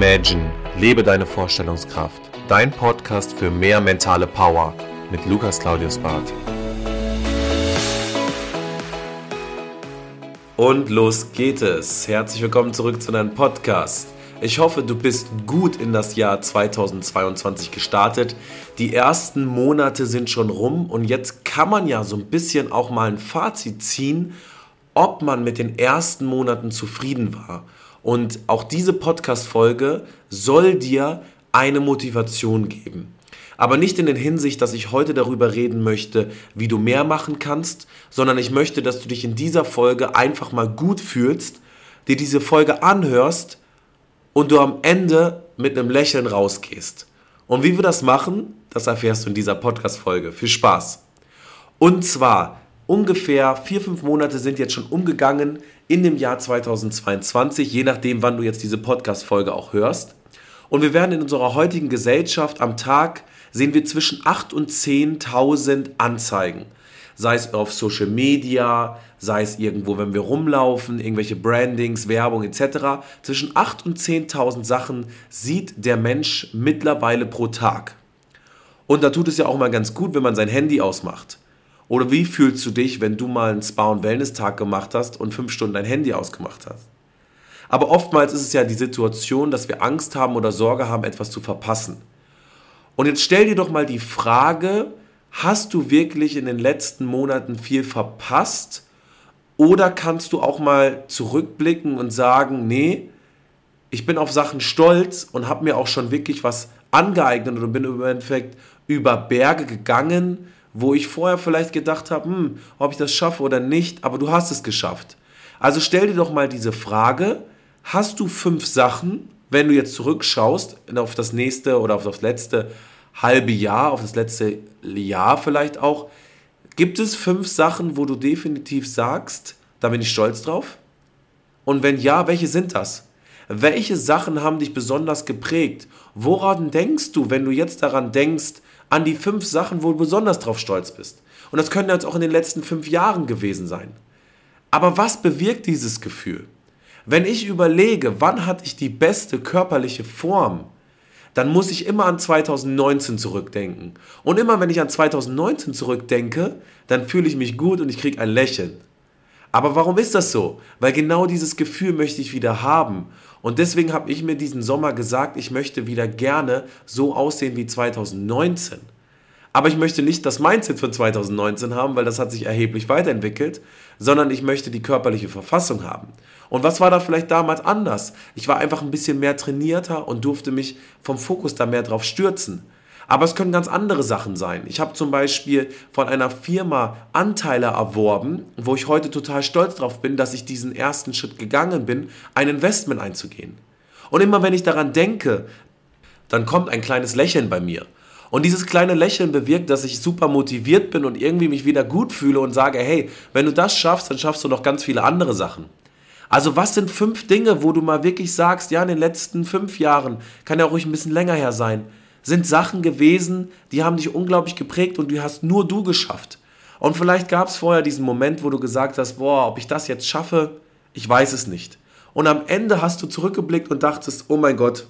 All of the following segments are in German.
Imagine, lebe deine Vorstellungskraft. Dein Podcast für mehr mentale Power mit Lukas Claudius Barth. Und los geht es. Herzlich willkommen zurück zu deinem Podcast. Ich hoffe, du bist gut in das Jahr 2022 gestartet. Die ersten Monate sind schon rum und jetzt kann man ja so ein bisschen auch mal ein Fazit ziehen, ob man mit den ersten Monaten zufrieden war. Und auch diese Podcast-Folge soll dir eine Motivation geben. Aber nicht in der Hinsicht, dass ich heute darüber reden möchte, wie du mehr machen kannst, sondern ich möchte, dass du dich in dieser Folge einfach mal gut fühlst, dir diese Folge anhörst und du am Ende mit einem Lächeln rausgehst. Und wie wir das machen, das erfährst du in dieser Podcast-Folge. Viel Spaß! Und zwar ungefähr vier, fünf Monate sind jetzt schon umgegangen in dem Jahr 2022, je nachdem, wann du jetzt diese Podcast-Folge auch hörst. Und wir werden in unserer heutigen Gesellschaft am Tag sehen wir zwischen 8.000 und 10.000 Anzeigen. Sei es auf Social Media, sei es irgendwo, wenn wir rumlaufen, irgendwelche Brandings, Werbung etc. Zwischen 8.000 und 10.000 Sachen sieht der Mensch mittlerweile pro Tag. Und da tut es ja auch mal ganz gut, wenn man sein Handy ausmacht. Oder wie fühlst du dich, wenn du mal einen Spa- und Wellness-Tag gemacht hast und fünf Stunden dein Handy ausgemacht hast? Aber oftmals ist es ja die Situation, dass wir Angst haben oder Sorge haben, etwas zu verpassen. Und jetzt stell dir doch mal die Frage, hast du wirklich in den letzten Monaten viel verpasst? Oder kannst du auch mal zurückblicken und sagen, nee, ich bin auf Sachen stolz und habe mir auch schon wirklich was angeeignet oder bin im Endeffekt über Berge gegangen, wo ich vorher vielleicht gedacht habe, hm, ob ich das schaffe oder nicht, aber du hast es geschafft. Also stell dir doch mal diese Frage, hast du fünf Sachen, wenn du jetzt zurückschaust auf das nächste oder auf das letzte halbe Jahr, auf das letzte Jahr vielleicht auch, gibt es fünf Sachen, wo du definitiv sagst, da bin ich stolz drauf? Und wenn ja, welche sind das? Welche Sachen haben dich besonders geprägt? Woran denkst du, wenn du jetzt daran denkst, an die fünf Sachen, wo du besonders drauf stolz bist. Und das können jetzt auch in den letzten fünf Jahren gewesen sein. Aber was bewirkt dieses Gefühl? Wenn ich überlege, wann hatte ich die beste körperliche Form, dann muss ich immer an 2019 zurückdenken. Und immer wenn ich an 2019 zurückdenke, dann fühle ich mich gut und ich kriege ein Lächeln. Aber warum ist das so? Weil genau dieses Gefühl möchte ich wieder haben. Und deswegen habe ich mir diesen Sommer gesagt, ich möchte wieder gerne so aussehen wie 2019. Aber ich möchte nicht das Mindset von 2019 haben, weil das hat sich erheblich weiterentwickelt, sondern ich möchte die körperliche Verfassung haben. Und was war da vielleicht damals anders? Ich war einfach ein bisschen mehr trainierter und durfte mich vom Fokus da mehr drauf stürzen. Aber es können ganz andere Sachen sein. Ich habe zum Beispiel von einer Firma Anteile erworben, wo ich heute total stolz drauf bin, dass ich diesen ersten Schritt gegangen bin, ein Investment einzugehen. Und immer wenn ich daran denke, dann kommt ein kleines Lächeln bei mir. Und dieses kleine Lächeln bewirkt, dass ich super motiviert bin und irgendwie mich wieder gut fühle und sage, hey, wenn du das schaffst, dann schaffst du noch ganz viele andere Sachen. Also was sind fünf Dinge, wo du mal wirklich sagst, ja, in den letzten fünf Jahren, kann ja auch ruhig ein bisschen länger her sein, sind Sachen gewesen, die haben dich unglaublich geprägt und die hast nur du geschafft. Und vielleicht gab es vorher diesen Moment, wo du gesagt hast, boah, ob ich das jetzt schaffe, ich weiß es nicht. Und am Ende hast du zurückgeblickt und dachtest, oh mein Gott,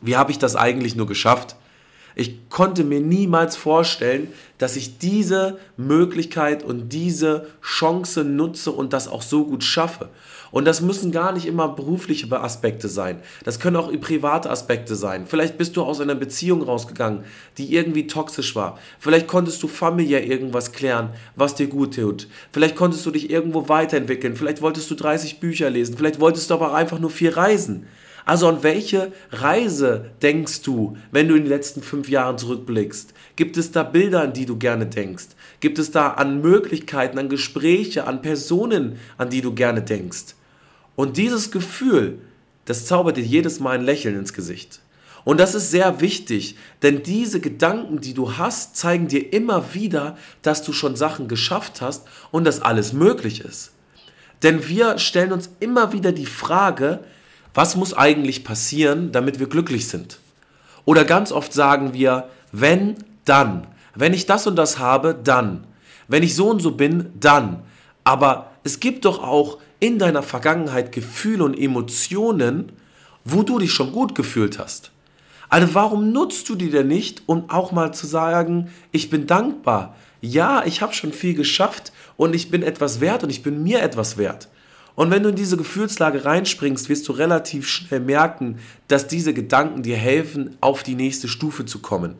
wie habe ich das eigentlich nur geschafft? Ich konnte mir niemals vorstellen, dass ich diese Möglichkeit und diese Chance nutze und das auch so gut schaffe. Und das müssen gar nicht immer berufliche Aspekte sein. Das können auch private Aspekte sein. Vielleicht bist du aus einer Beziehung rausgegangen, die irgendwie toxisch war. Vielleicht konntest du familiär irgendwas klären, was dir gut tut. Vielleicht konntest du dich irgendwo weiterentwickeln. Vielleicht wolltest du 30 Bücher lesen. Vielleicht wolltest du aber einfach nur viel reisen. Also an welche Reise denkst du, wenn du in die letzten fünf Jahren zurückblickst? Gibt es da Bilder, an die du gerne denkst? Gibt es da an Möglichkeiten, an Gespräche, an Personen, an die du gerne denkst? Und dieses Gefühl, das zaubert dir jedes Mal ein Lächeln ins Gesicht. Und das ist sehr wichtig, denn diese Gedanken, die du hast, zeigen dir immer wieder, dass du schon Sachen geschafft hast und dass alles möglich ist. Denn wir stellen uns immer wieder die Frage, was muss eigentlich passieren, damit wir glücklich sind? Oder ganz oft sagen wir, wenn, dann. Wenn ich das und das habe, dann. Wenn ich so und so bin, dann. Aber es gibt doch auch in deiner Vergangenheit Gefühle und Emotionen wo du dich schon gut gefühlt hast. Also warum nutzt du die denn nicht, um auch mal zu sagen, ich bin dankbar. Ja, ich habe schon viel geschafft und ich bin etwas wert und ich bin mir etwas wert. Und wenn du in diese Gefühlslage reinspringst, wirst du relativ schnell merken, dass diese Gedanken dir helfen, auf die nächste Stufe zu kommen.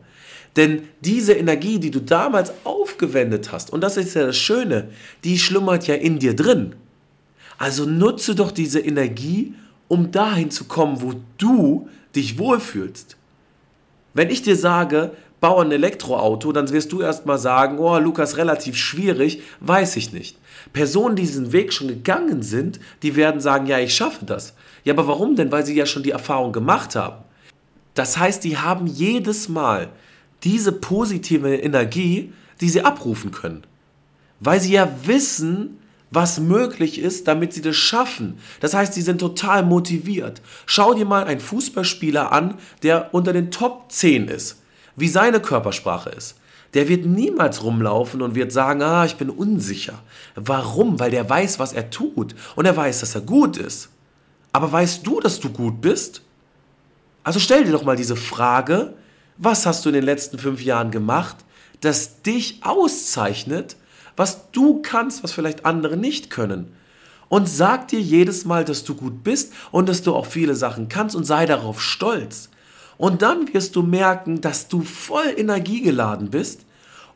Denn diese Energie, die du damals aufgewendet hast, und das ist ja das Schöne, die schlummert ja in dir drin. Also nutze doch diese Energie, um dahin zu kommen, wo du dich wohlfühlst. Wenn ich dir sage, bau ein Elektroauto, dann wirst du erstmal sagen, oh, Lukas, relativ schwierig, weiß ich nicht. Personen, die diesen Weg schon gegangen sind, die werden sagen, ja, ich schaffe das. Ja, aber warum denn? Weil sie ja schon die Erfahrung gemacht haben. Das heißt, die haben jedes Mal diese positive Energie, die sie abrufen können. Weil sie ja wissen, was möglich ist, damit sie das schaffen. Das heißt, sie sind total motiviert. Schau dir mal einen Fußballspieler an, der unter den Top 10 ist, wie seine Körpersprache ist. Der wird niemals rumlaufen und wird sagen, ah, ich bin unsicher. Warum? Weil der weiß, was er tut und er weiß, dass er gut ist. Aber weißt du, dass du gut bist? Also stell dir doch mal diese Frage, was hast du in den letzten fünf Jahren gemacht, das dich auszeichnet, was du kannst, was vielleicht andere nicht können. Und sag dir jedes Mal, dass du gut bist und dass du auch viele Sachen kannst und sei darauf stolz. Und dann wirst du merken, dass du voll energiegeladen bist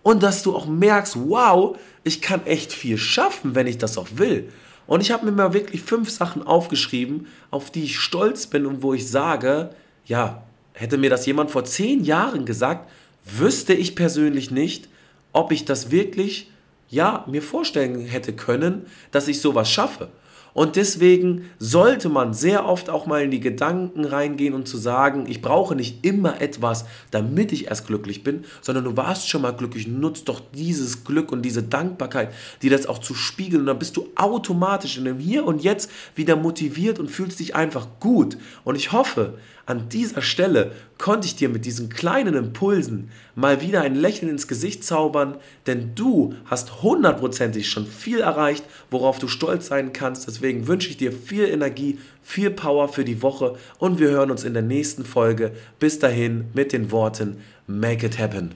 und dass du auch merkst, wow, ich kann echt viel schaffen, wenn ich das auch will. Und ich habe mir mal wirklich fünf Sachen aufgeschrieben, auf die ich stolz bin und wo ich sage, ja, Hätte mir das jemand vor zehn Jahren gesagt, wüsste ich persönlich nicht, ob ich das wirklich, ja, mir vorstellen hätte können, dass ich sowas schaffe. Und deswegen sollte man sehr oft auch mal in die Gedanken reingehen und zu sagen, ich brauche nicht immer etwas, damit ich erst glücklich bin, sondern du warst schon mal glücklich, nutzt doch dieses Glück und diese Dankbarkeit, die das auch zu spiegeln. Und dann bist du automatisch in dem Hier und Jetzt wieder motiviert und fühlst dich einfach gut. Und ich hoffe, an dieser Stelle konnte ich dir mit diesen kleinen Impulsen mal wieder ein Lächeln ins Gesicht zaubern, denn du hast hundertprozentig schon viel erreicht, worauf du stolz sein kannst. Deswegen wünsche ich dir viel Energie, viel Power für die Woche und wir hören uns in der nächsten Folge. Bis dahin mit den Worten Make it happen.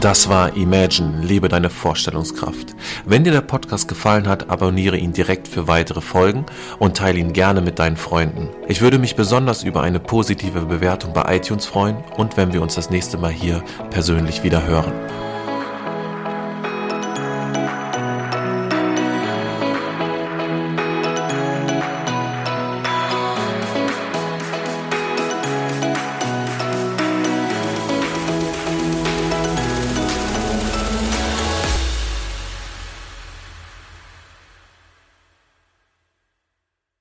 Das war Imagine, lebe deine Vorstellungskraft. Wenn dir der Podcast gefallen hat, abonniere ihn direkt für weitere Folgen und teile ihn gerne mit deinen Freunden. Ich würde mich besonders über eine positive Bewertung bei iTunes freuen und wenn wir uns das nächste Mal hier persönlich wieder hören.